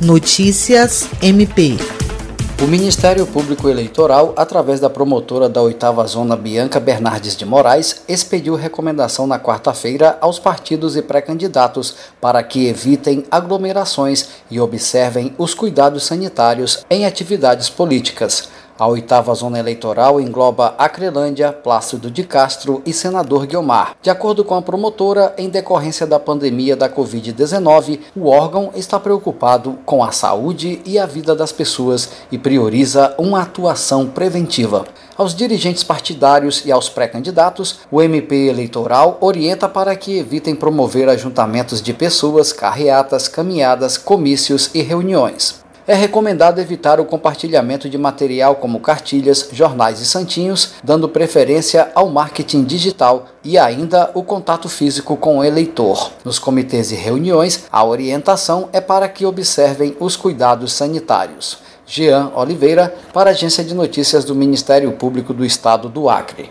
Notícias MP. O Ministério Público Eleitoral, através da promotora da oitava zona Bianca Bernardes de Moraes, expediu recomendação na quarta-feira aos partidos e pré-candidatos para que evitem aglomerações e observem os cuidados sanitários em atividades políticas. A oitava zona eleitoral engloba Acrelândia, Plácido de Castro e Senador Guiomar. De acordo com a promotora, em decorrência da pandemia da Covid-19, o órgão está preocupado com a saúde e a vida das pessoas e prioriza uma atuação preventiva. Aos dirigentes partidários e aos pré-candidatos, o MP eleitoral orienta para que evitem promover ajuntamentos de pessoas, carreatas, caminhadas, comícios e reuniões é recomendado evitar o compartilhamento de material como cartilhas, jornais e santinhos, dando preferência ao marketing digital e ainda o contato físico com o eleitor. Nos comitês e reuniões, a orientação é para que observem os cuidados sanitários. Jean Oliveira, para a Agência de Notícias do Ministério Público do Estado do Acre.